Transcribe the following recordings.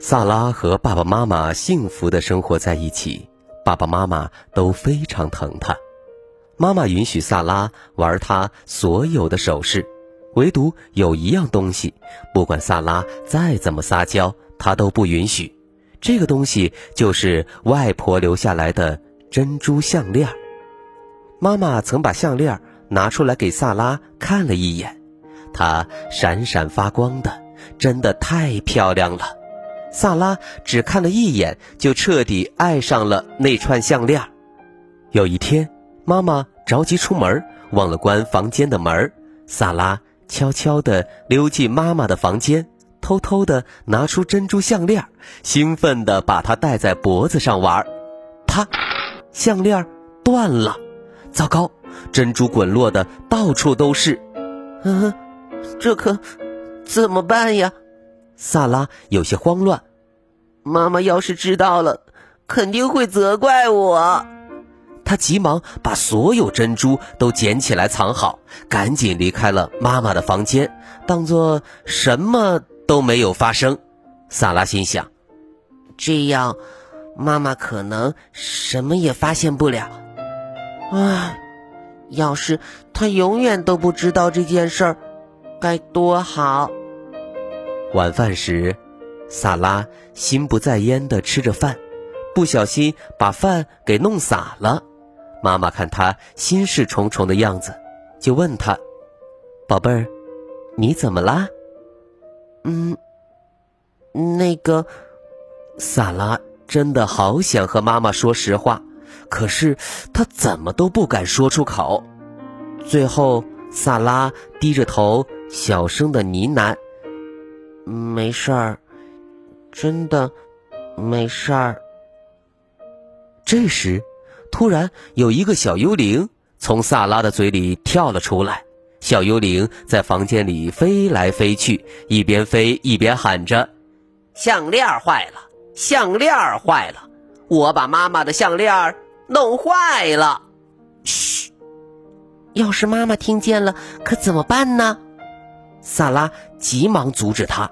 萨拉和爸爸妈妈幸福的生活在一起，爸爸妈妈都非常疼她。妈妈允许萨拉玩她所有的首饰，唯独有一样东西，不管萨拉再怎么撒娇，她都不允许。这个东西就是外婆留下来的珍珠项链。妈妈曾把项链拿出来给萨拉看了一眼，它闪闪发光的，真的太漂亮了。萨拉只看了一眼，就彻底爱上了那串项链。有一天，妈妈着急出门，忘了关房间的门。萨拉悄悄地溜进妈妈的房间，偷偷地拿出珍珠项链，兴奋地把它戴在脖子上玩。啪！项链断了！糟糕，珍珠滚落的到处都是。嗯，这可怎么办呀？萨拉有些慌乱，妈妈要是知道了，肯定会责怪我。她急忙把所有珍珠都捡起来藏好，赶紧离开了妈妈的房间，当做什么都没有发生。萨拉心想：这样，妈妈可能什么也发现不了。唉，要是她永远都不知道这件事儿，该多好。晚饭时，萨拉心不在焉地吃着饭，不小心把饭给弄洒了。妈妈看他心事重重的样子，就问他：“宝贝儿，你怎么啦？”“嗯，那个……”萨拉真的好想和妈妈说实话，可是他怎么都不敢说出口。最后，萨拉低着头，小声的呢喃。没事儿，真的没事儿。这时，突然有一个小幽灵从萨拉的嘴里跳了出来。小幽灵在房间里飞来飞去，一边飞一边喊着：“项链坏了，项链坏了，我把妈妈的项链弄坏了。”嘘，要是妈妈听见了，可怎么办呢？萨拉急忙阻止他。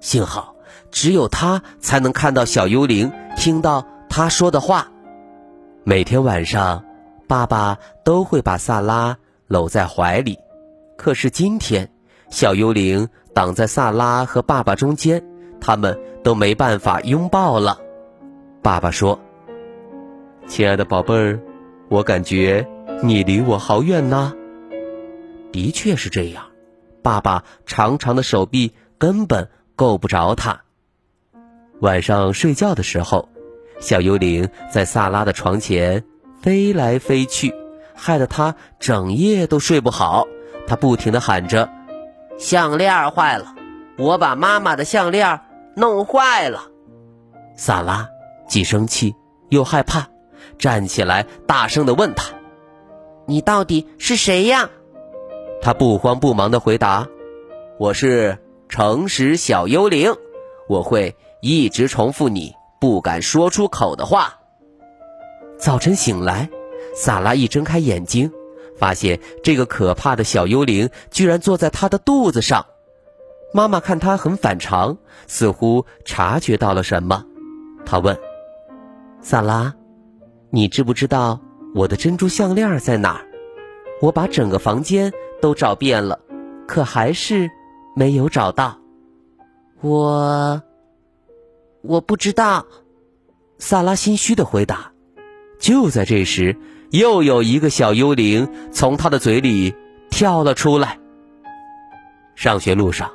幸好，只有他才能看到小幽灵，听到他说的话。每天晚上，爸爸都会把萨拉搂在怀里。可是今天，小幽灵挡在萨拉和爸爸中间，他们都没办法拥抱了。爸爸说：“亲爱的宝贝儿，我感觉你离我好远呐。”的确是这样，爸爸长长的手臂根本。够不着他。晚上睡觉的时候，小幽灵在萨拉的床前飞来飞去，害得他整夜都睡不好。他不停的喊着：“项链坏了，我把妈妈的项链弄坏了。”萨拉既生气又害怕，站起来大声的问他：“你到底是谁呀？”他不慌不忙的回答：“我是。”诚实小幽灵，我会一直重复你不敢说出口的话。早晨醒来，萨拉一睁开眼睛，发现这个可怕的小幽灵居然坐在他的肚子上。妈妈看他很反常，似乎察觉到了什么，她问：“萨拉，你知不知道我的珍珠项链在哪儿？我把整个房间都找遍了，可还是……”没有找到，我我不知道。萨拉心虚的回答。就在这时，又有一个小幽灵从他的嘴里跳了出来。上学路上，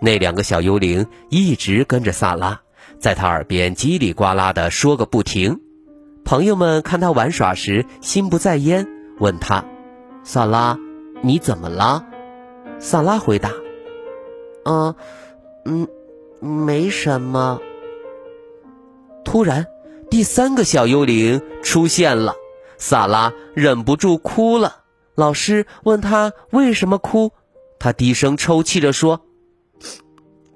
那两个小幽灵一直跟着萨拉，在他耳边叽里呱啦的说个不停。朋友们看他玩耍时心不在焉，问他：“萨拉，你怎么了？”萨拉回答。嗯，嗯，没什么。突然，第三个小幽灵出现了，萨拉忍不住哭了。老师问他为什么哭，他低声抽泣着说：“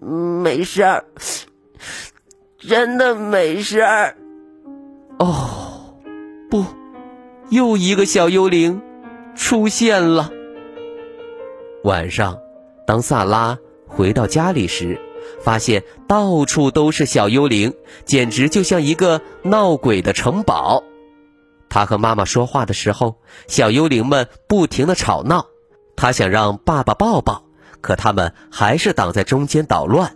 没事儿，真的没事儿。”哦，不，又一个小幽灵出现了。晚上，当萨拉回到家里时，发现到处都是小幽灵，简直就像一个闹鬼的城堡。他和妈妈说话的时候，小幽灵们不停的吵闹。他想让爸爸抱抱，可他们还是挡在中间捣乱。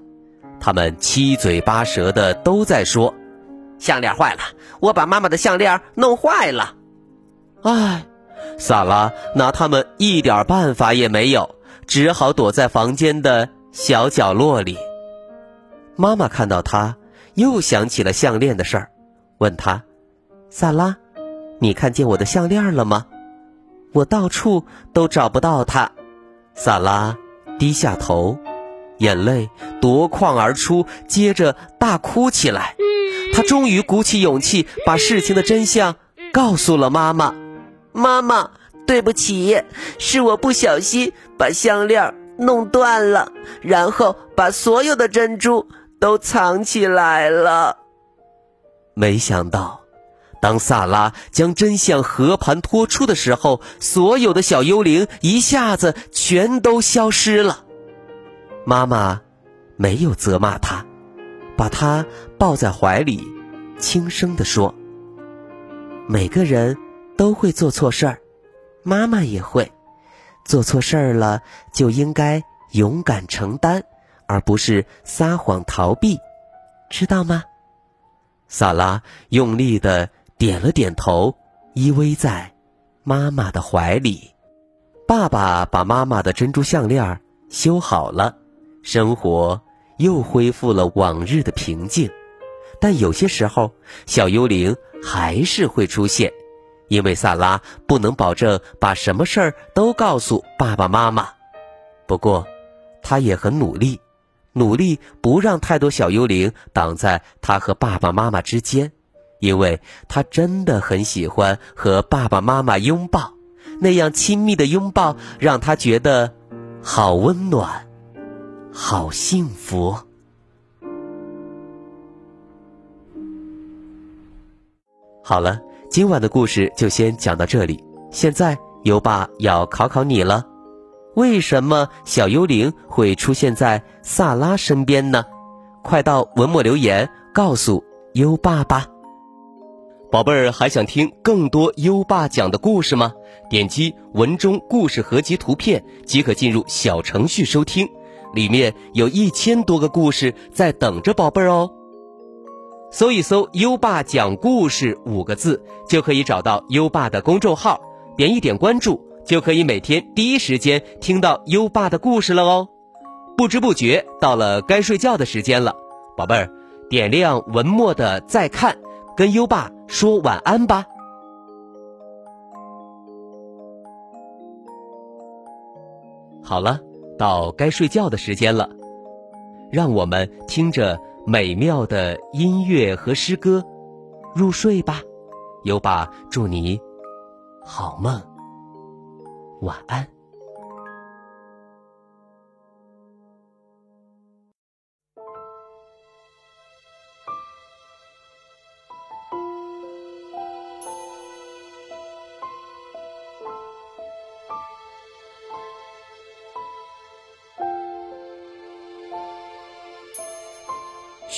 他们七嘴八舌的都在说：“项链坏了，我把妈妈的项链弄坏了。”唉，萨拉拿他们一点办法也没有，只好躲在房间的小角落里。妈妈看到他，又想起了项链的事儿，问他：“萨拉。”你看见我的项链了吗？我到处都找不到它。萨拉低下头，眼泪夺眶而出，接着大哭起来。他终于鼓起勇气，把事情的真相告诉了妈妈。妈妈，对不起，是我不小心把项链弄断了，然后把所有的珍珠都藏起来了。没想到。当萨拉将真相和盘托出的时候，所有的小幽灵一下子全都消失了。妈妈没有责骂他，把他抱在怀里，轻声地说：“每个人都会做错事儿，妈妈也会。做错事儿了，就应该勇敢承担，而不是撒谎逃避，知道吗？”萨拉用力的。点了点头，依偎在妈妈的怀里。爸爸把妈妈的珍珠项链修好了，生活又恢复了往日的平静。但有些时候，小幽灵还是会出现，因为萨拉不能保证把什么事儿都告诉爸爸妈妈。不过，他也很努力，努力不让太多小幽灵挡在他和爸爸妈妈之间。因为他真的很喜欢和爸爸妈妈拥抱，那样亲密的拥抱让他觉得好温暖，好幸福。好了，今晚的故事就先讲到这里。现在优爸要考考你了：为什么小幽灵会出现在萨拉身边呢？快到文末留言告诉优爸吧。宝贝儿，还想听更多优爸讲的故事吗？点击文中故事合集图片即可进入小程序收听，里面有一千多个故事在等着宝贝儿哦。搜一搜“优爸讲故事”五个字，就可以找到优爸的公众号，点一点关注，就可以每天第一时间听到优爸的故事了哦。不知不觉到了该睡觉的时间了，宝贝儿，点亮文末的再看。跟优爸说晚安吧。好了，到该睡觉的时间了，让我们听着美妙的音乐和诗歌入睡吧。优爸祝你好梦，晚安。